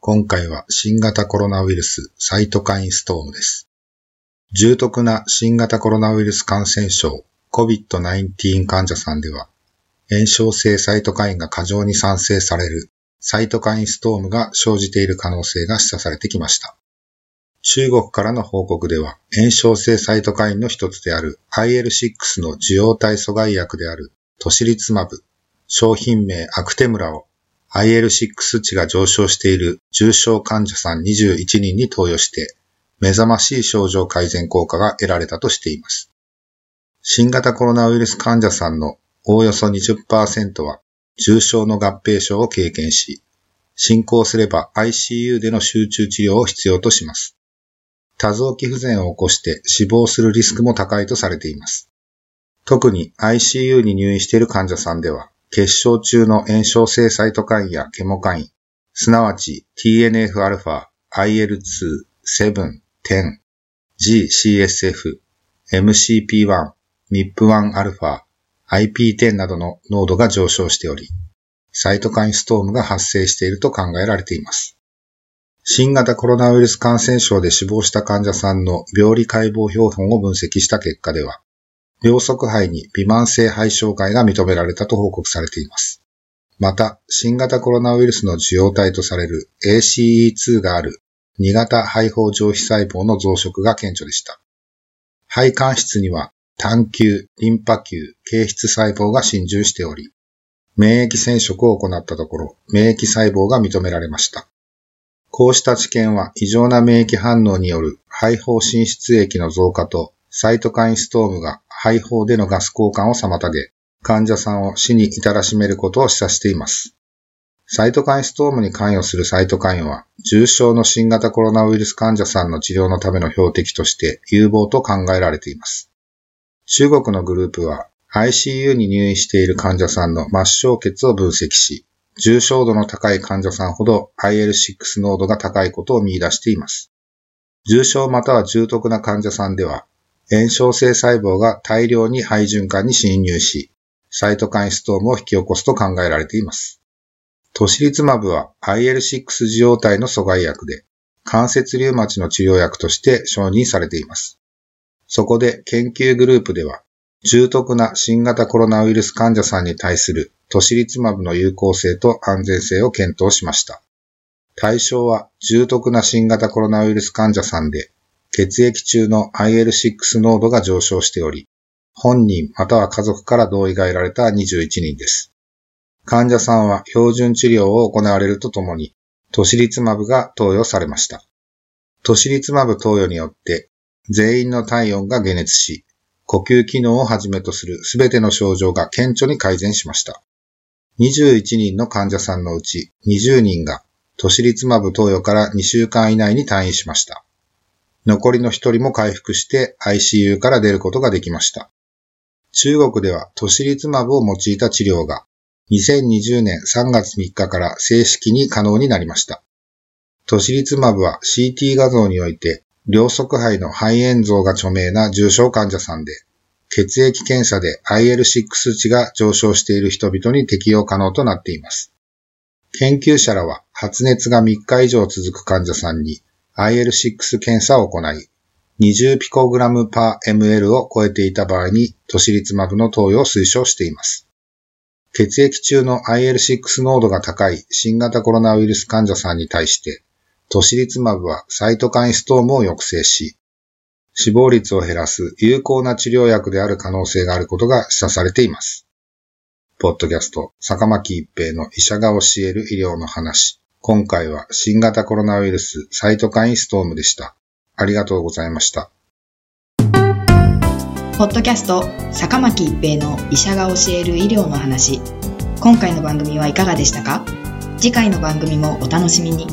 今回は新型コロナウイルスサイトカインストームです。重篤な新型コロナウイルス感染症 COVID-19 患者さんでは、炎症性サイトカインが過剰に産生されるサイトカインストームが生じている可能性が示唆されてきました。中国からの報告では、炎症性サイトカインの一つである IL6 の受容体阻害薬であるトシリツマブ、商品名アクテムラを IL6 値が上昇している重症患者さん21人に投与して、目覚ましい症状改善効果が得られたとしています。新型コロナウイルス患者さんのおおよそ20%は重症の合併症を経験し、進行すれば ICU での集中治療を必要とします。多臓器不全を起こして死亡するリスクも高いとされています。特に ICU に入院している患者さんでは、血症中の炎症性サイトカインやケモカイン、すなわち TNF-α、IL-2、7、10、GCSF、MCP1、MIP1α、IP10 などの濃度が上昇しており、サイトカインストームが発生していると考えられています。新型コロナウイルス感染症で死亡した患者さんの病理解剖標本を分析した結果では、両側肺に微慢性肺障害が認められたと報告されています。また、新型コロナウイルスの受容体とされる ACE2 がある2型肺胞上皮細胞の増殖が顕著でした。肺間質には単球、リンパ球、形質細胞が侵入しており、免疫染色を行ったところ、免疫細胞が認められました。こうした知見は異常な免疫反応による肺胞進出液の増加とサイトカインストームが肺胞でのガス交換を妨げ、患者さんを死に至らしめることを示唆しています。サイトカインストームに関与するサイトカインは、重症の新型コロナウイルス患者さんの治療のための標的として有望と考えられています。中国のグループは ICU に入院している患者さんの末梢血を分析し、重症度の高い患者さんほど IL6 濃度が高いことを見出しています。重症または重篤な患者さんでは、炎症性細胞が大量に肺循環に侵入し、サイトカインストームを引き起こすと考えられています。トシリツマブは IL6 受容体の阻害薬で、関節リウマチの治療薬として承認されています。そこで研究グループでは、重篤な新型コロナウイルス患者さんに対するトシリツマブの有効性と安全性を検討しました。対象は重篤な新型コロナウイルス患者さんで、血液中の IL6 濃度が上昇しており、本人または家族から同意が得られた21人です。患者さんは標準治療を行われるとともに、トシリツマブが投与されました。トシリツマブ投与によって、全員の体温が解熱し、呼吸機能をはじめとするすべての症状が顕著に改善しました。21人の患者さんのうち20人がトシリツマブ投与から2週間以内に退院しました。残りの1人も回復して ICU から出ることができました。中国ではトシリツマブを用いた治療が2020年3月3日から正式に可能になりました。トシリツマブは CT 画像において両側肺の肺炎像が著名な重症患者さんで、血液検査で IL6 値が上昇している人々に適用可能となっています。研究者らは発熱が3日以上続く患者さんに IL6 検査を行い、20ピコグラムパー ml を超えていた場合にトシリツマブの投与を推奨しています。血液中の IL6 濃度が高い新型コロナウイルス患者さんに対して、トシリツマブはサイトカインストームを抑制し、死亡率を減らす有効な治療薬である可能性があることが示唆されています。ポッドキャスト、坂巻一平の医者が教える医療の話。今回は新型コロナウイルスサイトカインストームでした。ありがとうございました。ポッドキャスト坂巻一平の医者が教える医療の話今回の番組はいかがでしたか？次回の番組もお楽しみに